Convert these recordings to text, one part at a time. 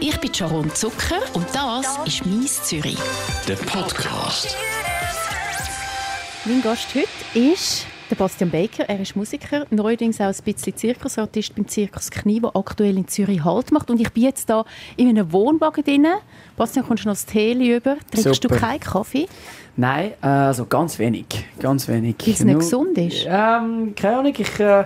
Ich bin Sharon Zucker und das ist «Mies Zürich». Der Podcast. Mein Gast heute ist der Bastian Baker. Er ist Musiker, neuerdings auch ein bisschen Zirkusartist beim Zirkus Knie, der aktuell in Zürich Halt macht. Und ich bin jetzt hier in einem Wohnwagen drin. Bastian, kommst du noch das Tee über? Trinkst du Super. keinen Kaffee? Nein, äh, also ganz wenig. Ganz wenig. Weil es nicht Nur- gesund ist? Ähm, keine Ahnung, ich, äh,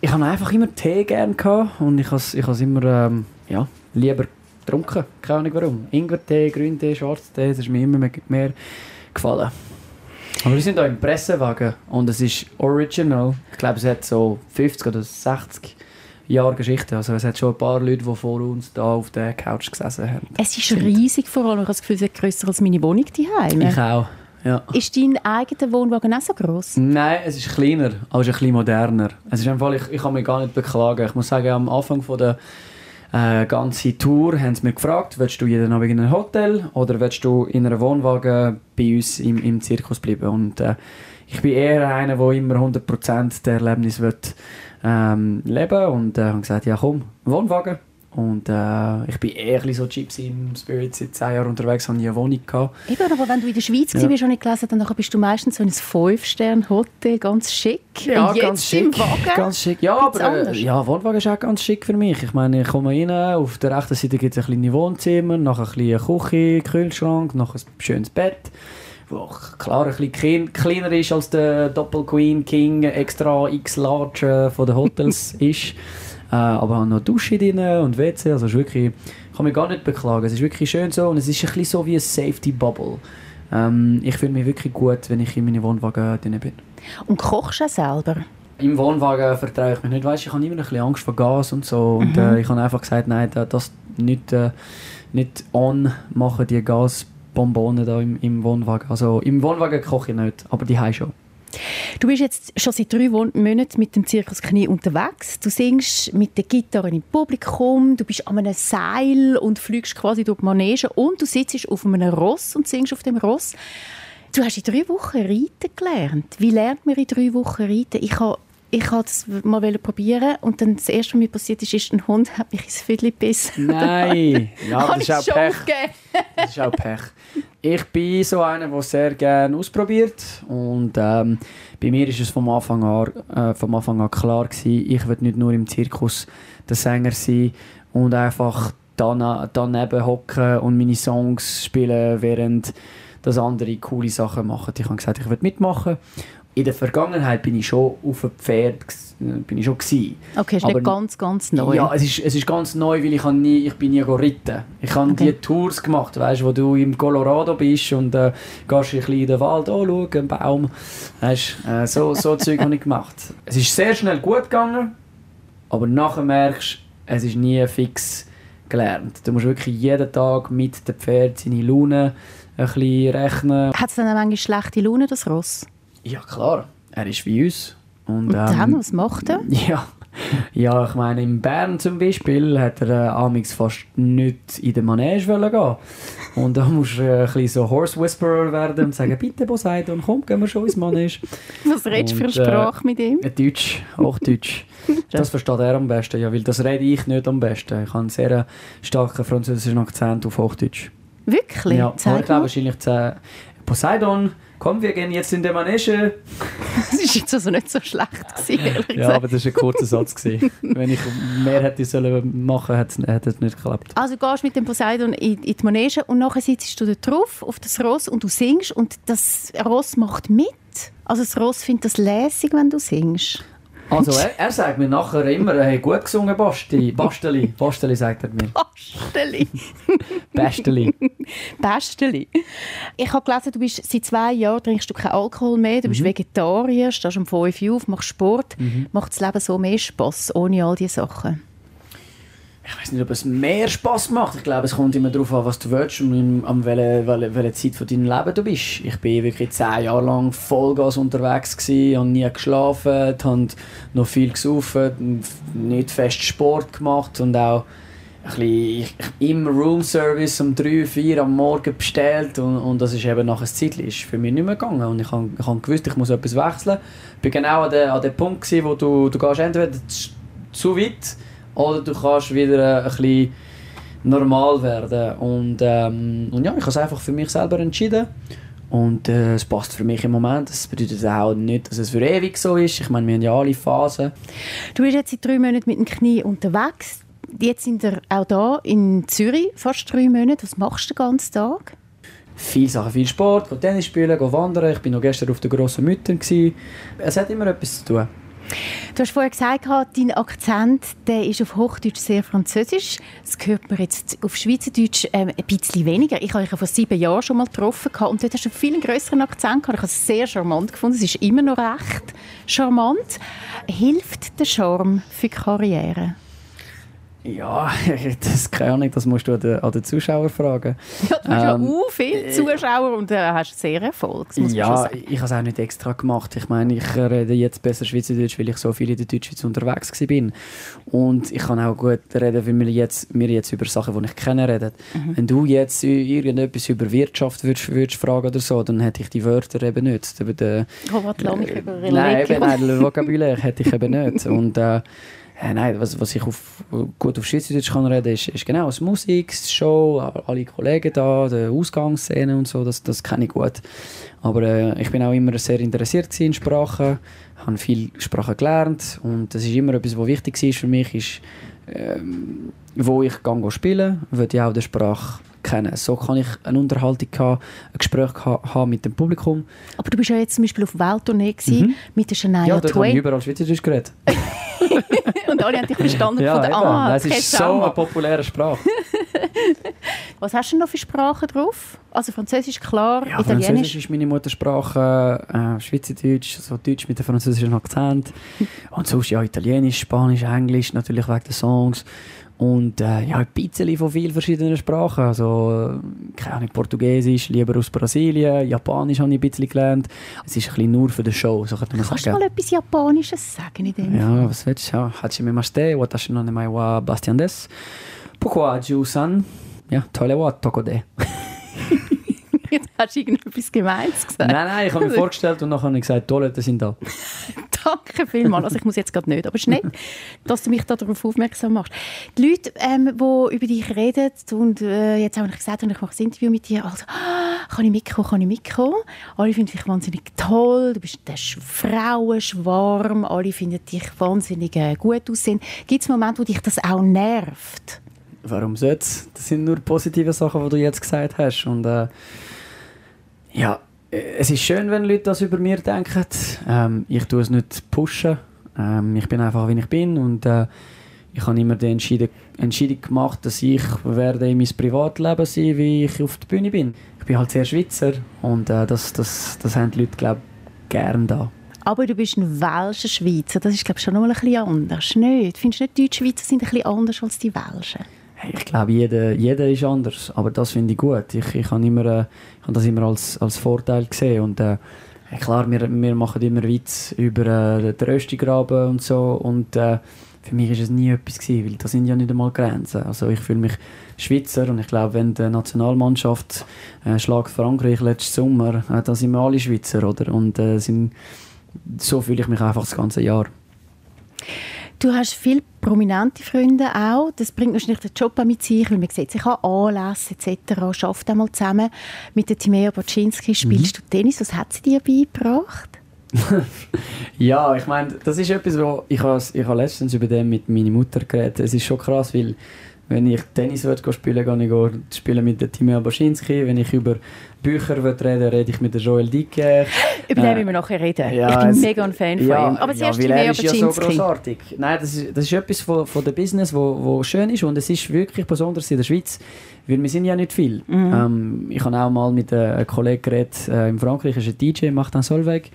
ich habe einfach immer Tee gerne gehabt und ich habe es ich has immer ähm, ja, lieber getrunken. Keine Ahnung warum. Ingwertee, Grüntee, Schwarztee, das ist mir immer mehr, gefallen. Aber wir sind hier im Pressewagen und es ist original. Ich glaube, es hat so 50 oder 60 Jahre Geschichte. Also es hat schon ein paar Leute, die vor uns da auf der Couch gesessen haben. Es ist riesig vor allem. Ich habe das Gefühl, es ist grösser als meine Wohnung daheim. Ich auch, ja. Ist dein eigener Wohnwagen auch so gross? Nein, es ist kleiner, ist ein bisschen moderner. Es ist einfach, ich, ich kann mich gar nicht beklagen. Ich muss sagen, am Anfang von der äh, ganzen Tour haben sie mich gefragt, willst du jeden Abend in einem Hotel oder willst du in einem Wohnwagen bei uns im, im Zirkus bleiben? Und äh, ich bin eher einer, der immer 100% der Erlebnis will, ähm, leben und äh, habe gesagt, ja komm, Wohnwagen. Und äh, ich bin eher ein so Gypsy im Spirit, seit 10 Jahren unterwegs, habe nie eine Wohnung gehabt. Eben, aber wenn du in der Schweiz Ja. warst, habe ich gelesen, dann bist du meistens so in einem 5-Sterne-Hotel, ganz schick. und jetzt im Wagen? Ganz schick. Ja, Gibt's aber äh, anders? ja, Wohnwagen ist auch ganz schick für mich. Ich meine, ich komme rein, auf der rechten Seite gibt es ein kleines Wohnzimmer, nachher ein kleine Küche, Kühlschrank, nachher ein schönes Bett, wo klar ein bisschen klein- kleiner ist als der Doppel Queen King extra X Large äh, von den Hotels ist. Äh, aber habe noch eine Dusche drin und WC, also ist wirklich, ich kann mich gar nicht beklagen. Es ist wirklich schön so und es ist ein bisschen so wie ein Safety Bubble. Ähm, ich fühle mich wirklich gut, wenn ich in meinem Wohnwagen drin bin. Und kochst du selber? Im Wohnwagen vertraue ich mich nicht. Weißt, ich habe immer ein bisschen Angst vor Gas und so. Und äh, ich habe einfach gesagt, nein, da- das nicht, äh, nicht on machen, die Gasbonbone da im, im Wohnwagen. Also im Wohnwagen koche ich nicht, aber die schon. Du bist jetzt schon seit drei Monaten mit dem Zirkus Knie unterwegs. Du singst mit der Gitarre im Publikum, du bist an einem Seil und fliegst quasi durch die Manege und du sitzt auf einem Ross und singst auf dem Ross. Du hast in drei Wochen reiten gelernt. Wie lernt man in drei Wochen reiten? Ich habe ich habe das mal probieren und dann das erste, was mir passiert ist, ist ein Hund hat mich ins Viertel gebissen. Nein! ja, das ich ist auch schon Pech. Das ist auch Pech. Ich bin so einer, der sehr gerne ausprobiert. Und ähm, bei mir ist es vom Anfang an, äh, vom Anfang an klar gewesen, ich will nicht nur im Zirkus der Sänger sein und einfach dan daneben hocken und meine Songs spielen, während das andere coole Sachen machen. Ich habe gesagt, ich will mitmachen. In der Vergangenheit bin ich schon auf einem Pferd äh, bin ich schon gewesen. Okay, ist Aber- nicht ganz, ganz neu. Ja, es ist, es ist ganz neu, weil ich, nie, ich bin nie geritten. Ich habe Okay. die Tours gemacht, weißt, wo du im Colorado bist und äh, gehst ein bisschen in den Wald anschauen, einen Baum. Weißt, äh, so so Zeug habe ich gemacht. Es ist sehr schnell gut gegangen, aber nachher merkst du, es ist nie fix gelernt. Du musst wirklich jeden Tag mit dem Pferd seine Laune ein bisschen rechnen. Hat es dann manchmal schlechte Laune, das Ross? Ja klar, er ist wie uns. Und, Und dann, ähm, was macht er? Ja. ja, ich meine, in Bern zum Beispiel hat er äh, amix fast nicht in den Manege wollen gehen. Und da musst du äh, ein bisschen so Horse Whisperer werden und sagen, bitte Poseidon, komm, gehen wir schon ins Manege. Was redest du für eine äh, Sprache mit ihm? Äh, Deutsch, Hochdeutsch. Das versteht er am besten, ja, weil das rede ich nicht am besten. Ich habe einen sehr starken französischen Akzent auf Hochdeutsch. Wirklich? Ja, aber ich Zeig glaube wahrscheinlich zu Poseidon, komm, wir gehen jetzt in den Manege. Das war jetzt also nicht so schlecht, gewesen, Ja, aber das war ein kurzer Satz. gewesen. Wenn ich mehr hätte sollen machen sollen, hätte es nicht geklappt. Also du gehst mit dem Poseidon in, in die Manege und nachher sitzt du da drauf, auf das Ross, und du singst und das Ross macht mit. Also das Ross findet das lässig, wenn du singst. Also, er, er sagt mir nachher immer, hey, gut gesungen, Basti. Basteli. Basteli sagt er mir. Basteli. Basteli. Besteli. Ich habe gelesen, du bist seit zwei Jahren trinkst du keinen Alkohol mehr, du Mhm. bist Vegetarier, stehst um 5 Uhr auf, machst Sport. Macht das Leben so mehr Spass ohne all diese Sachen? Ich weiß nicht, ob es mehr Spass macht. Ich glaube, es kommt immer darauf an, was du willst und an welcher welche, welche Zeit von deinem Leben du bist. Ich bin wirklich zehn Jahre lang Vollgas unterwegs gewesen, habe nie geschlafen, habe noch viel gesoffen, nicht fest Sport gemacht und auch ein bisschen, im Roomservice um 3, 4 am Morgen bestellt und, und das ist eben nach einer Zeit ist für mich nicht mehr gegangen und ich habe ich hab gewusst, ich muss etwas wechseln. Ich bin genau an dem Punkt gewesen, wo du, du gehst entweder zu, zu weit oder du kannst wieder äh, ein bisschen normal werden. Und, ähm, und ja, ich habe es einfach für mich selber entschieden. Und äh, es passt für mich im Moment. Das bedeutet auch nicht, dass es für ewig so ist. Ich meine, wir haben ja alle Phasen. Du bist jetzt seit drei Monaten mit dem Knie unterwegs. Jetzt sind wir auch da in Zürich, fast drei Monate. Was machst du den ganzen Tag? Viele Sachen, viel Sport, Tennis spielen, wandern. Ich war noch gestern auf der grossen Mütter. Es hat immer etwas zu tun. Du hast vorher gesagt, dein Akzent der ist auf Hochdeutsch sehr französisch. Das hört man jetzt auf Schweizerdeutsch ähm, ein bisschen weniger. Ich habe dich vor sieben Jahren schon mal getroffen und dort hast du einen viel größeren Akzent gehabt. Ich habe es sehr charmant gefunden. Es ist immer noch recht charmant. Hilft der Charme für die Karriere? Ja, das keine Ahnung, das musst du an den, an den Zuschauer fragen. Ja, du hast ähm, ja uh, viele Zuschauer und äh, hast sehr Erfolg. ja, ich habe es auch nicht extra gemacht. Ich meine, ich rede jetzt besser Schweizerdeutsch, weil ich so viel in der Deutschschweiz unterwegs war. Und ich kann auch gut reden, weil wir jetzt, wir jetzt über Sachen, die ich kenne, reden. Mhm. Wenn du jetzt irgendetwas über Wirtschaft würdest, würdest fragen oder so, dann hätte ich die Wörter eben nicht. Oh, was äh, über Nein, eben, nein, Vokabular hätte ich eben nicht. Und, äh, äh, nein, was, was ich auf, gut auf Schweizerdeutsch kann reden, ist, ist genau das Musik, das Show, alle Kollegen da, die Ausgangsszene und so, das, das kenne ich gut. Aber äh, ich bin auch immer sehr interessiert in Sprachen, habe viel Sprachen gelernt und das ist immer etwas, was wichtig ist für mich, ist, ähm, wo ich gehe spielen, will ich auch die Sprache kennen. So kann ich eine Unterhaltung haben, ein Gespräch haben mit dem Publikum. Aber du bist ja jetzt zum Beispiel auf Welttournee mhm. mit der Shania ja, Twain. Ja, dort habe ich überall Schweizerdeutsch geredet. und alle haben dich verstanden ja, von der ah, Das ist so eine populäre Sprache. Was hast du noch für Sprachen drauf? Also Französisch klar, ja, Italienisch? Französisch ist meine Muttersprache, äh, Schweizerdeutsch, so Deutsch mit einem französischen Akzent. Und sonst ja Italienisch, Spanisch, Englisch, natürlich wegen den Songs. Und äh, ja, ein bisschen von vielen verschiedenen Sprachen. Also, keine Ahnung, Portugiesisch, lieber aus Brasilien, Japanisch habe ich ein bisschen gelernt. Es ist ein bisschen nur für die Show, so könnte man Kannst sagen. Du mal etwas Japanisches sagen in dem Ja, was willst du? Hachime mashite, watashi no nemae wa Bastian des. Pourquoi Ju-san? Ja, tolle wa Tokode. Jetzt hast du irgendetwas Gemeins gesagt. Nein, nein, ich habe mir vorgestellt und ich gesagt, Toiletten sind da. Danke vielmals. Also ich muss jetzt gerade nicht, aber es ist nett, dass du mich darauf aufmerksam machst. Die Leute, ähm, die über dich reden und äh, jetzt habe ich gesagt, ich mache ein Interview mit dir, also ah, kann ich mitkommen, kann ich mitkommen? Alle finden dich wahnsinnig toll, du bist der Frauenschwarm, alle finden dich wahnsinnig äh, gut aussehen. Gibt es Momente, wo dich das auch nervt? Warum soll's? Das sind nur positive Sachen, die du jetzt gesagt hast und äh, ja, es ist schön, wenn Leute das über mir denken. Ähm, ich tue es nicht pushen. Ähm, ich bin einfach, wie ich bin und äh, ich habe immer die Entscheidung, gemacht, dass ich werde in mein Privatleben sein, wie ich auf der Bühne bin. Ich bin halt sehr Schweizer und äh, das, das, das haben die Leute, glaube ich, gerne da. Aber du bist ein Welscher Schweizer, das ist glaube ich schon noch ein bisschen anders, nicht? Findest du nicht, die Deutschschweizer sind ein bisschen anders als die Welschen? Ich glaube, jeder, jeder ist anders, aber das finde ich gut. Ich, ich habe äh, das immer als, als Vorteil gesehen und äh, klar, wir, wir machen immer Witz über äh, den Röstigraben und so und äh, für mich ist es nie etwas gewesen, weil das sind ja nicht einmal Grenzen. Also ich fühle mich Schweizer und ich glaube, wenn die Nationalmannschaft äh, schlagt Frankreich letzten Sommer, äh, dann sind wir alle Schweizer, oder? Und äh, sind, so fühle ich mich einfach das ganze Jahr. Du hast viele prominente Freunde auch. Das bringt wahrscheinlich den Job mit sich, weil man sieht sich an Anlässen etc. Schafft einmal zusammen. Mit der Timea Boczynski spielst mhm. du Tennis. Was hat sie dir beigebracht? ja, ich meine, das ist etwas, wo ich habe, ich habe letztens über dem mit meiner Mutter geredet. Es ist schon krass, weil wenn ich Tennis will, spielen gehe ich spielen mit der Timea Boschinski. Wenn ich über Bücher will reden rede ich mit der Joel Dicke. Über den äh, wir nachher reden. Ja, ich bin es, mega ein Fan von ja, ihm. Aber zuerst ja, Timea Boschinski. Ja so großartig. Nein, das ist, das ist etwas von, von der Business, wo, wo schön ist und es ist wirklich besonders in der Schweiz, weil wir sind ja nicht viel. Mhm. Ähm, ich habe auch mal mit einem Kollegen geredet, äh, in Frankreich ist ein DJ, macht dann Solveig.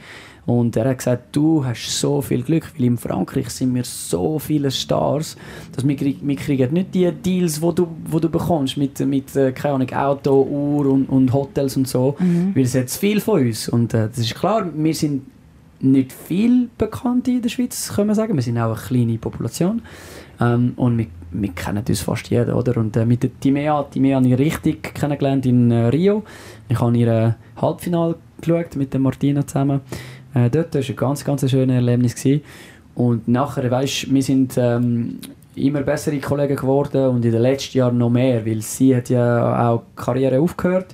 Und er hat gesagt, du hast so viel Glück, weil in Frankreich sind wir so viele Stars, dass wir, wir kriegen nicht die Deals, wo du, wo du bekommst mit, mit äh, keine Ahnung, Auto, Uhr und, und Hotels und so, mhm. weil es jetzt viel von uns. Und äh, das ist klar, wir sind nicht viel bekannt in der Schweiz, kann man sagen. Wir sind auch eine kleine Population. Ähm, und wir, wir kennen uns fast jeder, oder? Und äh, mit der Timea, Timea habe ich richtig kennengelernt in äh, Rio. Ich habe ihr Halbfinale geschaut mit der Martina zusammen. Äh, dort war ein ganz, ganz schönes Erlebnis. Gewesen. Und nachher, weißt wir sind ähm, immer bessere Kollegen geworden und in den letzten Jahren noch mehr, weil sie hat ja auch die Karriere aufgehört.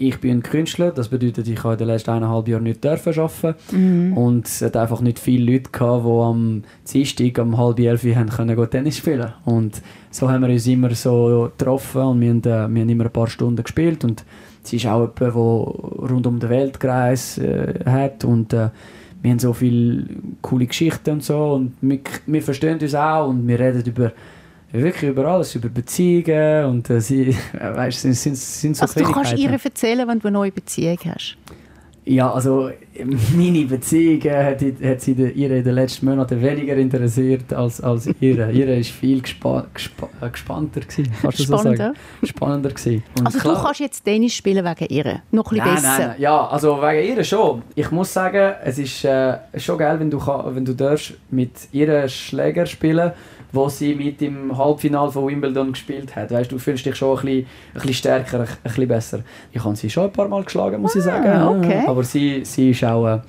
Ich bin ein Künstler, das bedeutet, ich habe in den letzten eineinhalb Jahren nicht dürfen arbeiten Mhm. und es hat einfach nicht viele Leute gehabt, die am Dienstag um halb elf haben können go Tennis spielen und so haben wir uns immer so getroffen und wir haben, äh, wir haben immer ein paar Stunden gespielt und sie ist auch jemand, der rund um die Welt gereist äh, hat und äh, wir haben so viele coole Geschichten und so und wir, wir verstehen uns auch und wir reden über wirklich über alles, über Beziehungen und äh, sie, äh, weißt, sind, sind, sind so Also du kannst ihr erzählen, wenn du eine neue Beziehung hast. Ja, also meine Beziehung hat, hat sie de- ihr in den letzten Monaten weniger interessiert als, als ihre. ihre ist viel gespa gespa äh, gespannter gewesen, kannst du so Spannender. sagen. Spannender gewesen. Und Also klar- du kannst jetzt Tennis spielen wegen ihr. Noch ein bisschen Nein, besser. nein, nein. Ja, also wegen ihr schon. Ich muss sagen, es ist äh, schon geil, wenn du, kann, wenn du darfst mit ihren Schläger spielen wo sie mit im Halbfinale von Wimbledon gespielt hat. Weißt, du fühlst dich schon ein bisschen, ein bisschen stärker, ein, bisschen besser. Ich habe sie schon ein paar Mal geschlagen, muss ich sagen. Ah, okay. Aber sie, sie ist auch... Äh,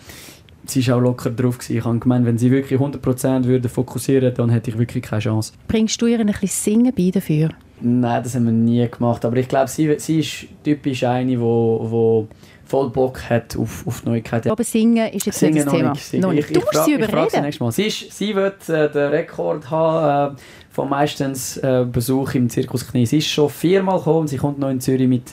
Sie ist auch locker drauf. Gewesen. Ich habe gemeint, wenn sie wirklich 100% würde fokussieren dann hätte ich wirklich keine Chance. Bringst du ihr ein bisschen Singen bei dafür? Nein, das haben wir nie gemacht. Aber ich glaube, sie, sie ist typisch eine, wo, wo voll Bock hat auf, auf Neuigkeiten. Aber Singen ist jetzt Singen nicht das Thema. nicht. Singen. Ich. Du musst frag- sie überreden. Sie, ist, sie wird äh, den Rekord haben äh, von meistens äh, Besuch im Zirkus Knie. Sie ist schon viermal gekommen sie kommt noch in Zürich mit,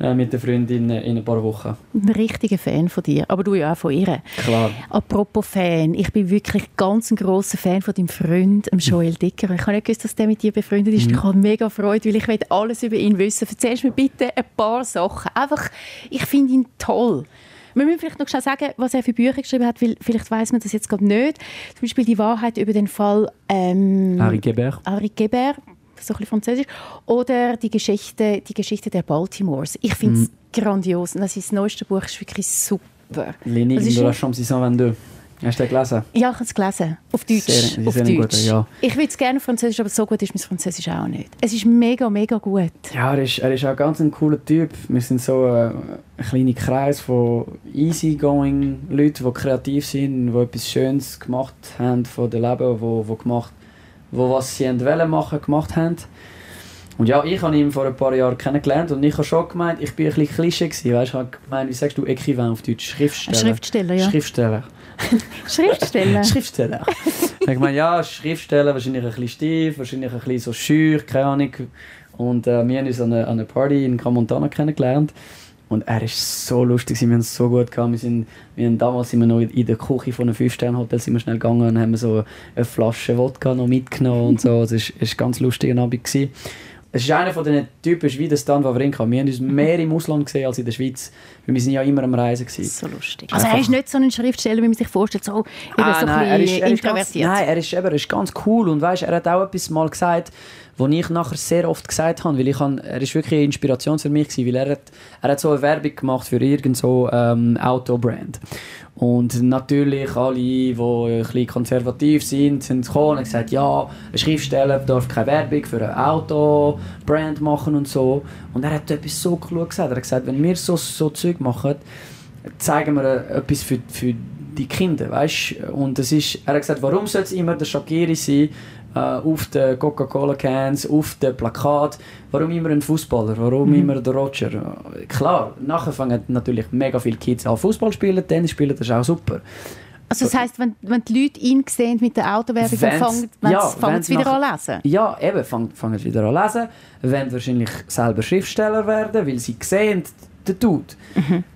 äh, mit der Freundin in ein paar Wochen. Ein richtiger Fan von dir, aber du ja auch von ihr. Klar. Apropos Fan, ich bin wirklich ganz ein grosser Fan von deinem Freund, Joel Dicker. Ich habe nicht gewusst, dass der mit dir befreundet ist. Ich habe mega Freude, weil ich will alles über ihn wissen. Erzählst mir bitte ein paar Sachen. Einfach, ich finde ihn toll. Wir müssen vielleicht noch schnell sagen, was er für Bücher geschrieben hat, weil vielleicht weiß man das jetzt gerade nicht. Zum Beispiel die Wahrheit über den Fall ähm, Harry Gebert. Henri Gebert, so ein bisschen französisch, oder die Geschichte, die Geschichte der Baltimores. Ich finde es grandios. Und das ist das neueste Buch ist wirklich super. L'énigme Das de la Chambre 622. Hast du den gelesen? Ja, ich habe es gelesen. Auf Deutsch. Sehr- auf Deutsch. guter, ja. Ich würde es gerne auf Französisch, aber so gut ist mein Französisch auch nicht. Es ist mega, mega gut. Ja, er ist, er ist auch ganz ein cooler Typ. Wir sind so äh, ein kleiner Kreis von easygoing Leuten, die kreativ sind, die etwas Schönes gemacht haben von dem Leben, wo, wo gemacht, wo was sie wollen machen, gemacht haben. Und ja, ich habe ihn vor ein paar Jahren kennengelernt und ich habe schon gemeint, ich bin ein bisschen Klischee gewesen, weißt? Habe gemeint, wie sagst du Equivalent auf Deutsch? Schriftsteller. Schriftsteller, ja. Schriftsteller. Schriftsteller. Schriftsteller. ich meine, ja, Schriftsteller, wahrscheinlich ein bisschen steif, wahrscheinlich ein bisschen so schür, keine Ahnung. Und äh, wir haben uns an einer, an einer Party in Camontana kennengelernt. Und er ist so lustig, wir haben es so gut gehabt. Wir sind, wir haben damals sind wir noch in der Küche von einem 5-Sterne-Hotel sind wir schnell gegangen und haben so eine Flasche Wodka noch mitgenommen und so. Es war ein ganz lustiger Abend. Gewesen. Es ist einer von den Typen wie der Stan Wawrinka. Wir haben uns mehr im Ausland gesehen als in der Schweiz. Weil wir sind ja immer am Reisen. Gewesen. So lustig. Also er ist nicht so ein Schriftsteller, wie man sich vorstellt, so, eben Ah, so nein, ein er ist, bisschen er ist ganz, introvertiert. nein, er ist, eben, er ist ganz cool und weißt, er hat auch etwas mal gesagt, was ich nachher sehr oft gesagt habe, weil ich han, er ist wirklich eine Inspiration für mich gewesen, weil er hat, er hat so eine Werbung gemacht für irgend so ähm, Autobrand. Und natürlich alle, die ein bisschen konservativ sind, sind gekommen und gesagt, ja, ein Schriftsteller darf keine Werbung für ein Autobrand machen und so. Und er hat etwas so cool gesagt. Er hat gesagt, wenn wir so, so Zeug machen, zeigen wir etwas für, für die Kinder, weißt? Und es ist, er hat gesagt, warum soll es immer der Shakiri sein, äh, auf den Coca-Cola-Cans, auf den Plakat, warum immer ein Fußballer, warum immer der Roger? Äh, Klar, nachher fangen natürlich mega viele Kids an Fußball spielen, Tennis spielen, das ist auch super. Also das heisst, wenn, wenn die Leute ihn sehen mit der Autowerbung, dann fangen, ja, fangen sie wieder an lesen. Ja, eben, fangen fangen sie wieder an lesen, wollen wahrscheinlich selber Schriftsteller werden, weil sie sehen, der Dude.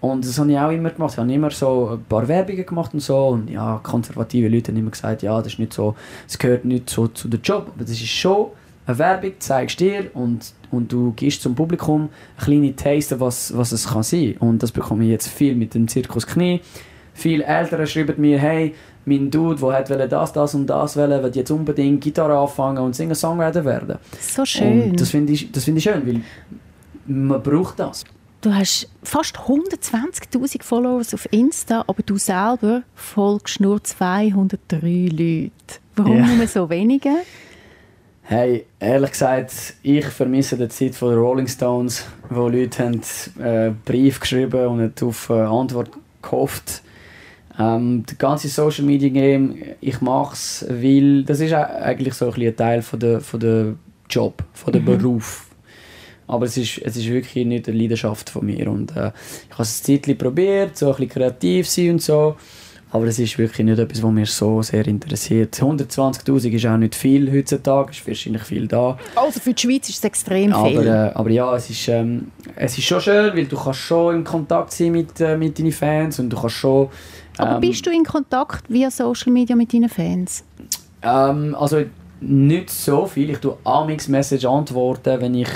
Und das habe ich auch immer gemacht. Ich habe immer so ein paar Werbungen gemacht und so. Und ja, konservative Leute haben immer gesagt, ja, das ist nicht so, es gehört nicht so zu dem Job. Aber das ist schon eine Werbung, zeigst dir und, und du gibst zum Publikum eine kleine Taste, was, was es kann sein. Und das bekomme ich jetzt viel mit dem Zirkus Knie. Viele Eltern schreiben mir, hey, mein Dude, der hat das, das und das wollen, will jetzt unbedingt Gitarre anfangen und Singer-Songwriter werden. So schön. Und das finde ich, das finde ich schön, weil man braucht das. Du hast fast 120'000 Followers auf Insta, aber du selber folgst nur 203 Leute. Warum Ja. nur so wenige? Hey, ehrlich gesagt, ich vermisse die Zeit von den Rolling Stones, wo Leute haben, äh, Brief geschrieben und haben auf äh, Antwort gehofft. Ähm, das ganze Social Media Game, ich mache es, weil das ist eigentlich so ein, ein Teil von der, von der Job, von der Mhm. Beruf. Aber es ist, es ist wirklich nicht eine Leidenschaft von mir. Und, äh, ich habe es ein Zeit probiert, so ein bisschen kreativ sein und so. Aber es ist wirklich nicht etwas, was mich so sehr interessiert. 120'000 ist auch nicht viel heutzutage, ist wahrscheinlich viel da. Also für die Schweiz ist es extrem Aber, viel. äh, aber ja, es ist, ähm, es ist schon schön, weil du kannst schon in Kontakt sein mit, äh, mit deinen Fans und du kannst schon... Aber ähm, bist du in Kontakt via Social Media mit deinen Fans? Ähm, also nicht so viel. Ich tue Amix Message antworten, wenn ich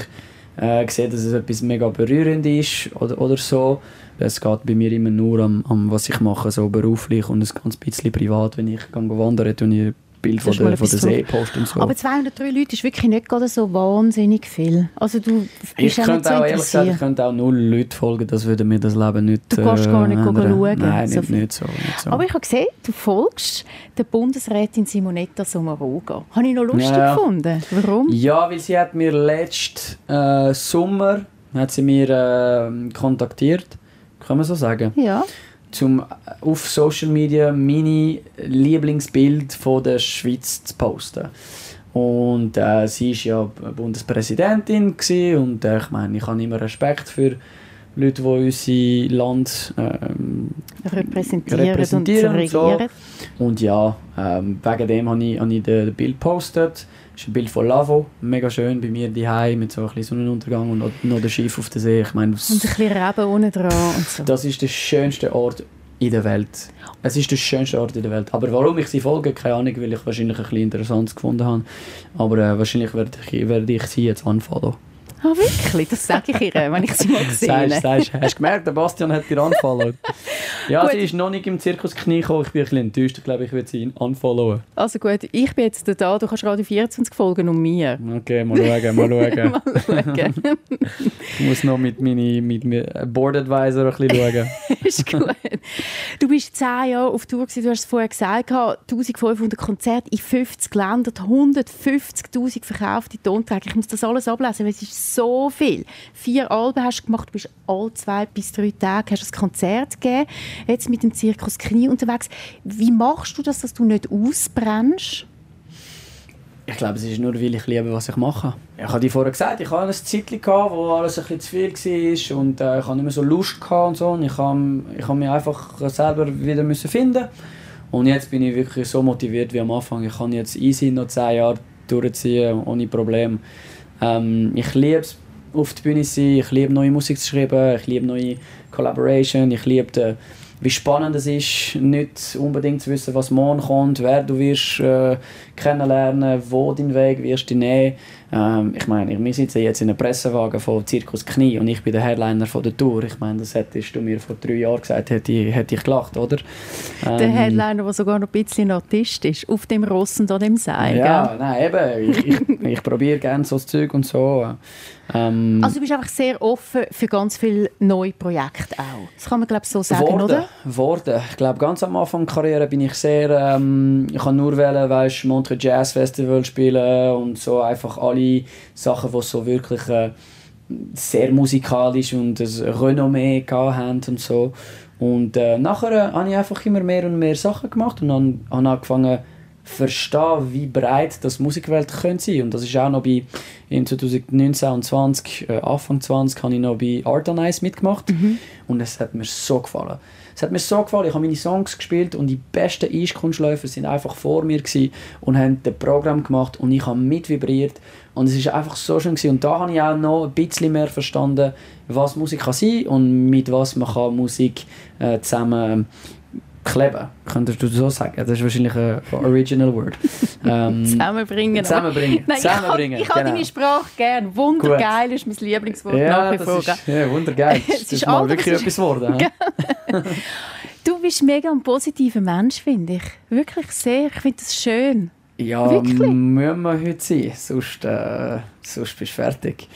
äh, sehe, dass es etwas mega berührend ist oder, oder so. Es geht bei mir immer nur am, am was ich mache, so beruflich und ein ganz bisschen privat. Wenn ich gehe wandern, tue Bild von Das ist mal der, von der etwas See posten und so. Aber 203 Leute ist wirklich nicht gerade so wahnsinnig viel. Also du bist ich ja nicht könnte so auch, ehrlich gesagt, ich könnte auch null Leute folgen, das würde mir das Leben nicht Du kannst gar nicht ändern. schauen, Nein, so nicht so. Nicht so. Aber ich habe gesehen, du folgst der Bundesrätin Simonetta Sommaruga. Habe ich noch lustig Ja. gefunden. Warum? Ja, weil sie hat mir letzten äh, Sommer hat sie mir äh, kontaktiert, kann man so sagen, Ja. Zum auf Social Media meine Lieblingsbild von der Schweiz zu posten. Und äh, sie ist ja Bundespräsidentin gewesen, und äh, ich meine, ich habe immer Respekt für Leute, die unser Land ähm, Repräsentieren, Repräsentieren und so. regieren. und ja, ähm, wegen dem habe ich, habe ich den Bild gepostet. Das ist ein Bild von Lavo, mega schön bei mir daheim mit so ein bisschen Sonnenuntergang und noch, der Schiff auf der See. Ich meine, Und ein bisschen Reben unten dran und so. das ist der schönste Ort in der Welt. Es ist der schönste Ort in der Welt. Aber warum ich sie folge, keine Ahnung, weil ich wahrscheinlich ein bisschen interessant gefunden habe. Aber äh, wahrscheinlich werde ich, werde ich sie jetzt anfolgen. Ah, wirklich? Das sage ich ihr, wenn ich sie mal gesehen Sagst, habe. sagst, hast du gemerkt, der Bastian hat dir anfolgen. ja, Gut. sie ist noch nicht im Zirkus Knie gekommen. Ich bin ein bisschen enttäuscht. Ich glaube, ich werde sie unfollowen. Also gut, ich bin jetzt da, du kannst Radio 24 folgen und mir. Okay, mal schauen, mal schauen. Mal schauen. Ich muss noch mit meinem mit meinem Board Advisor ein bisschen schauen. ist gut. Du bist zehn Jahre auf Tour gewesen, du hast es vorher gesagt, gehabt, 1500 Konzerte in 50 Ländern, 150'000 verkaufte Tonträger. Ich muss das alles ablesen, weil es ist so viel. Vier Alben hast du gemacht, du bist alle zwei bis drei Tage hast ein Konzert gegeben, jetzt mit dem Zirkus Knie unterwegs. Wie machst du das, dass du nicht ausbrennst? Ich glaube, es ist nur, weil ich liebe, was ich mache. Ich habe dir vorher gesagt, ich hatte ein Zeitchen, wo alles ein bisschen zu viel war und äh, ich hatte nicht mehr so Lust und so. Und ich habe ich mich einfach selber wieder müssen finden Und jetzt bin ich wirklich so motiviert wie am Anfang. Ich kann jetzt easy noch zehn Jahre durchziehen, ohne Problem. Ähm, ich liebe es, auf der Bühne zu sein, ich liebe neue Musik zu schreiben, ich liebe neue Collaboration, ich liebe den, wie spannend es ist, nicht unbedingt zu wissen, was morgen kommt, wer du wirst äh, kennenlernen, wo dein Weg wirst du nehmen. Ähm, ich meine, wir sitzen jetzt in einem Pressewagen von Zirkus Knie und ich bin der Headliner von der Tour. Ich meine, das hättest du mir vor drei Jahren gesagt, hätte ich, hätte ich gelacht, oder? Der Ähm, Headliner, der sogar noch ein bisschen Artist ist, auf dem Ross und an dem Seil. Ja, gell? nein, eben. Ich, ich, ich probiere gerne so das Zeug und so. Ähm, Also du bist einfach sehr offen für ganz viele neue Projekte auch. Das kann man glaube ich so sagen, Worden, oder? worden. Ich glaube, ganz am Anfang der Karriere bin ich sehr, ähm, ich habe nur wählen, weißt, Montreux Jazz Festival spielen und so einfach alle Sachen, die so wirklich äh, sehr musikalisch und ein Renommee haben und so. Und äh, nachher äh, habe ich einfach immer mehr und mehr Sachen gemacht und dann habe angefangen verstehen, wie breit das Musikwelt könnte sein. Und das ist auch noch bei in 2019 und 20, äh, Anfang 20, habe ich noch bei Art on Ice mitgemacht und es hat mir so gefallen. Es hat mir so gefallen, ich habe meine Songs gespielt und die besten Eiskunstläufer sind einfach vor mir und haben das Programm gemacht und ich habe mitvibriert und es ist einfach so schön gewesen. und da habe ich auch noch ein bisschen mehr verstanden, was Musik kann sein und mit was man kann Musik äh, zusammen kleben, könntest du so sagen. Das ist wahrscheinlich ein original word. Ähm, Zusammenbringen. Zusammenbringen. Nein, Zusammenbringen, Ich habe genau. deine Sprache gern. Wundergeil ist mein Lieblingswort nach ja, wie das vor. ist ja, wundergeil. Es Das ist ist mal wirklich ist- etwas geworden. Du bist mega ein positiver Mensch, finde ich. Wirklich sehr. Ich finde das schön. Ja, Wirklich? müssen wir heute sein, sonst, äh, sonst bist du fertig.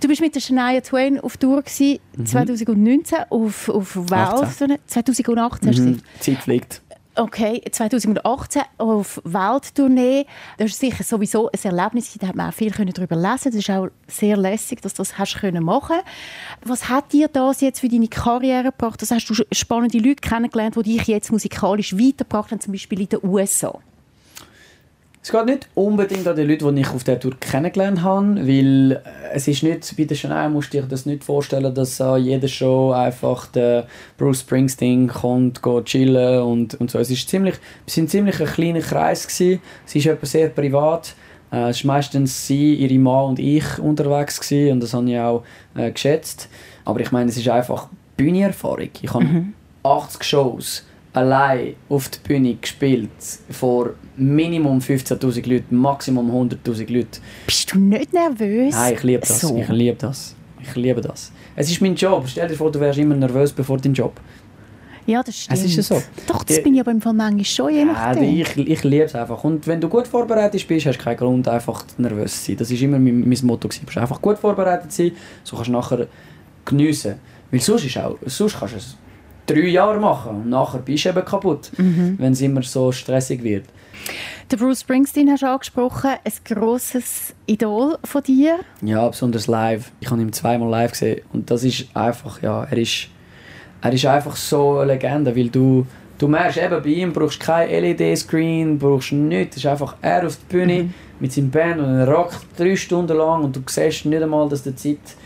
Du bist mit der Shania Twain auf Tour gewesen, Mhm. 2019 auf, auf Wales. 2018 hast du Mhm. gesagt. Zeit fliegt. Okay, 2018 auf Welttournee. Das ist sicher sowieso ein Erlebnis, da hat man auch viel darüber lesen Das ist auch sehr lässig, dass du das hast können Was hat dir das jetzt für deine Karriere gebracht? Das hast du spannende Leute kennengelernt, die dich jetzt musikalisch weitergebracht haben, zum Beispiel in den USA? Es geht nicht unbedingt an die Leute, die ich auf der Tour kennengelernt habe, weil äh, es ist nicht, wie der Chanel musst du dir das nicht vorstellen, dass an jeder Show einfach der Bruce Springsteen kommt, geht chillen und, und so. Es ist ziemlich, wir sind ziemlich ein kleiner Kreis gewesen. Es ist etwas sehr privat. Äh, es war meistens sie, ihre Mann und ich unterwegs gewesen, und das habe ich auch äh, geschätzt. Aber ich meine, es ist einfach Bühnenerfahrung. Ich habe mhm. 80 Shows allein auf der Bühne gespielt vor Minimum 15.000 Leuten, Maximum 100.000 Leuten. Bist du nicht nervös? Nein, ich liebe das. So. Ich liebe das. Ich liebe das. Es ist mein Job. Stell dir vor, du wärst immer nervös bevor dein Job. Ja, das stimmt. Es ist ja so. Doch, das Die, bin ich aber im Fall manchmal schon, je nachdem. Ja, ich, ich liebe es einfach. Und wenn du gut vorbereitet bist, hast du keinen Grund, einfach nervös zu sein. Das war immer mein, mein Motto. Du musst einfach gut vorbereitet sein, so kannst du nachher geniessen. Weil sonst, ist auch, sonst kannst du es drei Jahre machen und nachher bist du eben kaputt, mhm. wenn es immer so stressig wird. Der Bruce Springsteen hast du angesprochen, ein grosses Idol von dir. Ja, besonders live. Ich habe ihn zweimal live gesehen und das ist einfach, ja, er ist, er ist einfach so eine Legende, weil du, du merkst eben, bei ihm brauchst du kein LED-Screen, brauchst nichts, es ist einfach er auf der Bühne mhm. mit seinem Band und er rockt drei Stunden lang und du siehst nicht einmal, dass die Zeit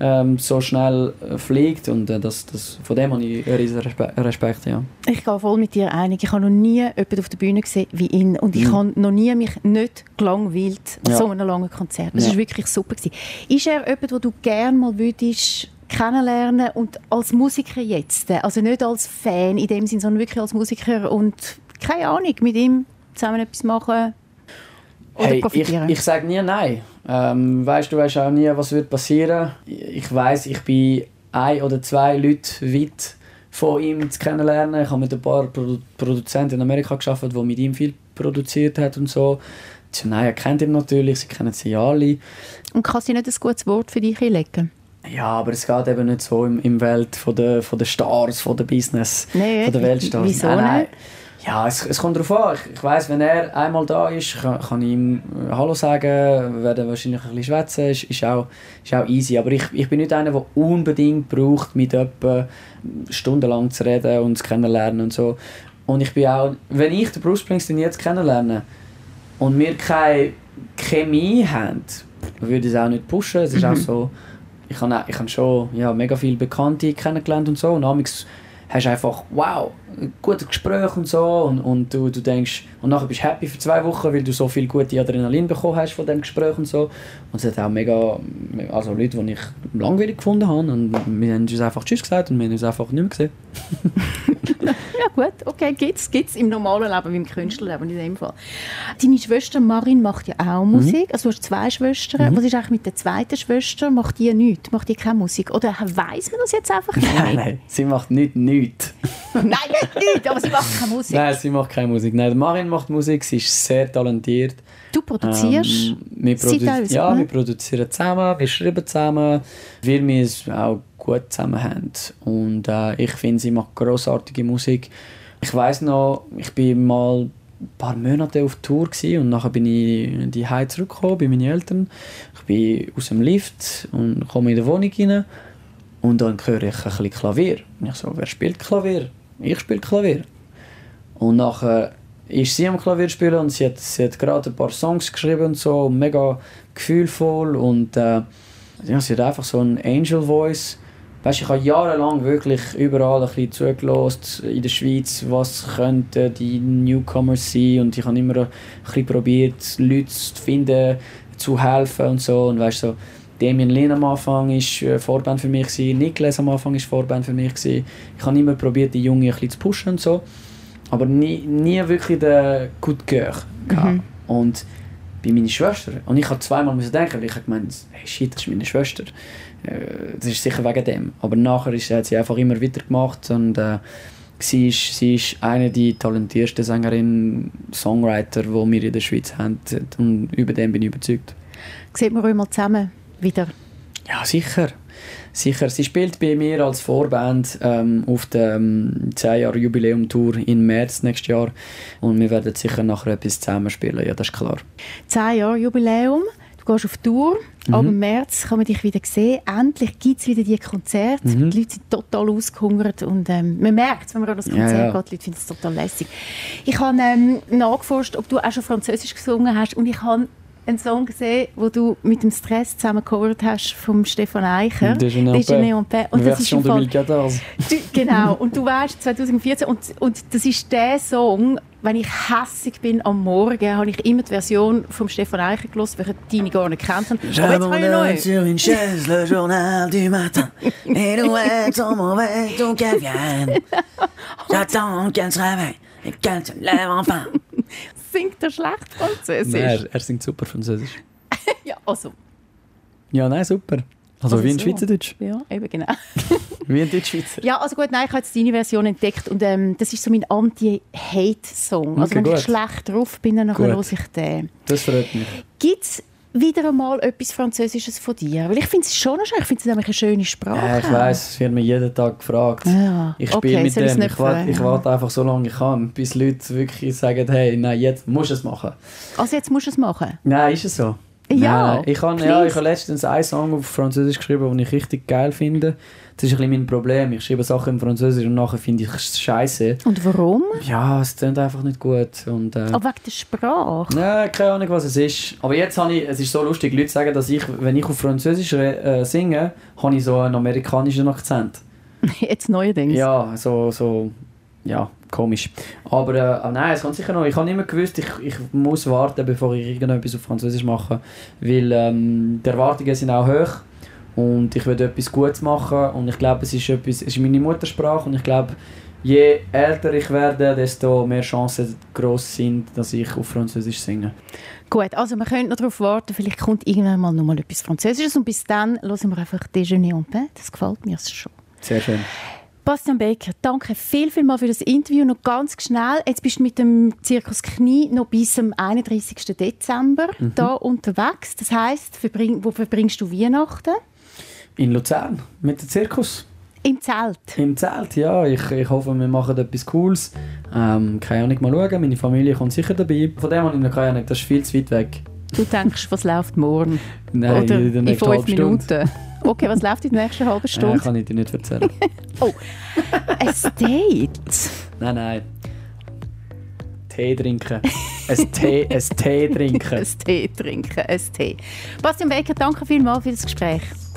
ähm, so schnell äh, fliegt und äh, das, das, von dem habe ich riesen Respekt, Respekt, ja. Ich gehe voll mit dir einig. Ich habe noch nie jemanden auf der Bühne gesehen wie ihn und ich mhm. habe noch nie mich nicht gelangweilt an ja. so einem langen Konzert. Das ja. war wirklich super. Gewesen. Ist er jemand, den du gerne mal würdest kennenlernen und als Musiker jetzt, also nicht als Fan in dem Sinne, sondern wirklich als Musiker und keine Ahnung, mit ihm zusammen etwas machen oder hey, profitieren? Ich, ich sage nie nein. Ähm, weißt du, weißt auch nie, was wird passieren. Ich weiß, ich bin ein oder zwei Leute weit von ihm zu kennenlernen. Ich habe mit ein paar Produ Produzenten in Amerika geschafft, die mit ihm viel produziert hat und so. Shania kennt ihn natürlich, sie kennen sie alle. Und kann sie nicht ein gutes Wort für dich einlegen? Ja, aber es geht eben nicht so im, im Welt von der, von der Stars, von der Business, nee, von der Weltstars. Wieso nein, nein. Ja, es, es kommt darauf an. Ich, ich weiss, wenn er einmal da ist, kann, kann ich ihm äh, Hallo sagen, werden wahrscheinlich ein bisschen schwätzen, ist, ist, auch, ist auch easy. Aber ich, ich bin nicht einer, der unbedingt braucht, mit jemandem stundenlang zu reden und zu kennenlernen und so. Und ich bin auch, wenn ich den Bruce Springsteen jetzt kennenlerne und wir keine Chemie haben, würde ich es auch nicht pushen. Es ist mhm. auch so, ich habe, ich habe schon ja, mega viele Bekannte kennengelernt und so und hast einfach, wow, ein gutes Gespräch und so und, und du, du denkst, und nachher bist du happy für zwei Wochen, weil du so viel gute Adrenalin bekommen hast von dem Gespräch und so. Und es hat auch mega, also Leute, die ich langweilig gefunden habe und wir haben uns einfach Tschüss gesagt und wir haben uns einfach nicht mehr gesehen. ja gut, okay, gibt's, gibt's im normalen Leben, wie im Künstlerleben in dem Fall. Deine Schwester Marin macht ja auch Musik, mhm. also du hast zwei Schwestern. Mhm. Was ist eigentlich mit der zweiten Schwester? Macht die nichts? Macht die keine Musik? Oder weiss man das jetzt einfach nicht? Nein, nein, sie macht nicht nichts. nein, nicht aber sie macht keine Musik. Nein, sie macht keine Musik. Nein, Marin macht Musik, sie ist sehr talentiert. Du produzierst? Ähm, wir produ ja, ne? wir produzieren zusammen, wir schreiben zusammen, weil wir es auch gut zusammen haben. Und äh, ich finde, sie macht großartige Musik. Ich weiß noch, ich bin mal ein paar Monate auf Tour und nachher bin ich in die Heim zurückgekommen bei meinen Eltern. Ich bin aus dem Lift und komme in die Wohnung rein und dann höre ich ein bisschen Klavier. Und ich so, wer spielt Klavier? Ich spiele Klavier. Und nachher ist sie am Klavier spielen und sie hat, sie hat gerade ein paar Songs geschrieben und so, mega gefühlvoll und äh, ja, sie hat einfach so ein Angel Voice. Weißt, ich habe jahrelang wirklich überall ein bisschen zugelassen in der Schweiz, was könnten die Newcomers sein und ich habe immer ein bisschen probiert, Leute zu finden, zu helfen und so und weißt so Damien Lin am Anfang war Vorband für mich Niklas am Anfang war Vorband für mich Ich habe immer probiert, die Jungen ein bisschen zu pushen und so aber nie, nie wirklich den Gut Gehör mhm. Und bei meiner Schwester, und ich habe zweimal müssen denken, weil ich habe gemeint, hey shit, das ist meine Schwester. Äh, das ist sicher wegen dem. Aber nachher ist, hat sie einfach immer weitergemacht und äh, sie, ist, sie ist eine der talentiertesten Sängerinnen, Songwriter, die wir in der Schweiz haben. Und über dem bin ich überzeugt. Sieht man euch mal zusammen wieder? Ja, sicher. sicher, sie spielt bei mir als Vorband ähm, auf der ähm, 10 Jahre Jubiläum Tour im März nächstes Jahr und wir werden sicher nachher etwas zusammen spielen, ja, das ist klar. 10 Jahre Jubiläum. Du gehst auf Tour, Mhm. aber im März kann man dich wieder sehen. Endlich gibt es wieder die Konzerte. Mhm. Die Leute sind total ausgehungert und ähm, man merkt wenn man an das Ja, Konzert ja. geht, die Leute finden es total lässig. Ich habe ähm, nachgeforscht, ob du auch schon Französisch gesungen hast und ich habe einen Song gesehen, wo du mit dem Stress zusammen gecovert hast vom Stefan Eicher. Déjeuner en paix. Déjeuner en paix. Und das ist Version im Fall, 2014. Du, genau, und du weißt 2014 und, und das ist der Song, wenn ich hässig bin am Morgen, habe ich immer die Version vom Stefan Eicher gehört, welche deine gar nicht kennt haben. Neu. sur une chaise le journal du matin et l'ouest en mauvais donc vienne. J'attends qu'elle se réveille et qu'elle se lève enfin. Singt er schlecht Französisch? Nein, er, er singt super Französisch. Ja, also, Ja, nein, super. Also, Also wie in so. Schweizerdeutsch. ja, eben genau. Wie in Deutschschweizer. Ja, also gut, nein, ich habe jetzt deine Version entdeckt und ähm, das ist so mein Anti-Hate-Song. Also Okay, wenn ich gut. schlecht drauf bin, dann Gut. höre ich den. Das freut mich. Gibt es wieder einmal etwas Französisches von dir? Weil ich finde es schon schön, ich finde es nämlich eine schöne Sprache. Ja, ich weiss, es wird mir jeden Tag gefragt. Ja, Ich spiele okay, mit dem. Ich warte, ich warte einfach so lange ich kann, bis Leute wirklich sagen, hey, nein, jetzt musst du es machen. Also jetzt musst du es machen. Nein, ist es so? Ja, Nein, ich habe ja, ich habe letztens einen Song auf Französisch geschrieben, den ich richtig geil finde. Das ist ein bisschen mein Problem. Ich schreibe Sachen im Französisch und nachher finde ich es scheiße. Und warum? Ja, es klingt einfach nicht gut. Und, äh, Aber wegen der Sprache. ja, keine Ahnung, was es ist. Aber jetzt habe ich, es ist so lustig, Leute sagen, dass ich, wenn ich auf Französisch äh, singe, habe ich so einen amerikanischen Akzent. Jetzt neuerdings. Ja, so, so, ja, komisch. Aber äh, ah, nein, es kann sicher noch. Ich habe immer gewusst, ich, ich muss warten, bevor ich irgendetwas auf Französisch mache, weil ähm, die Erwartungen sind auch hoch und ich will etwas Gutes machen und ich glaube, es ist etwas, es ist meine Muttersprache und ich glaube, je älter ich werde, desto mehr Chancen groß sind, dass ich auf Französisch singe. Gut, also wir können noch darauf warten, vielleicht kommt irgendwann mal noch mal etwas Französisches und bis dann hören wir einfach Déjeuner en paix. Das gefällt mir schon. Sehr schön. Bastian Becker, danke viel, viel mal für das Interview. Noch ganz schnell, jetzt bist du mit dem Zirkus Knie noch bis zum 31. Dezember Mhm. da unterwegs. Das heisst, verbring, wo verbringst du Weihnachten? In Luzern mit dem Zirkus. Im Zelt. Im Zelt, ja. Ich, ich hoffe, wir machen etwas Cooles. Ähm, keine Ahnung, mal schauen. Meine Familie kommt sicher dabei. Von dem habe ich noch keine Ahnung, das ist viel zu weit weg. Du denkst, was läuft morgen? Nein, Oder in in nächsten fünf halben Stunde. Minuten? Okay, was läuft in der nächsten halben Nein, Stunde? kann ich dir nicht erzählen. Ein Date? nein, nein. Tee trinken. Ein Tee, ein Tee trinken. Ein Tee trinken, ein Tee. Bastian Becker, danke vielmals für das Gespräch.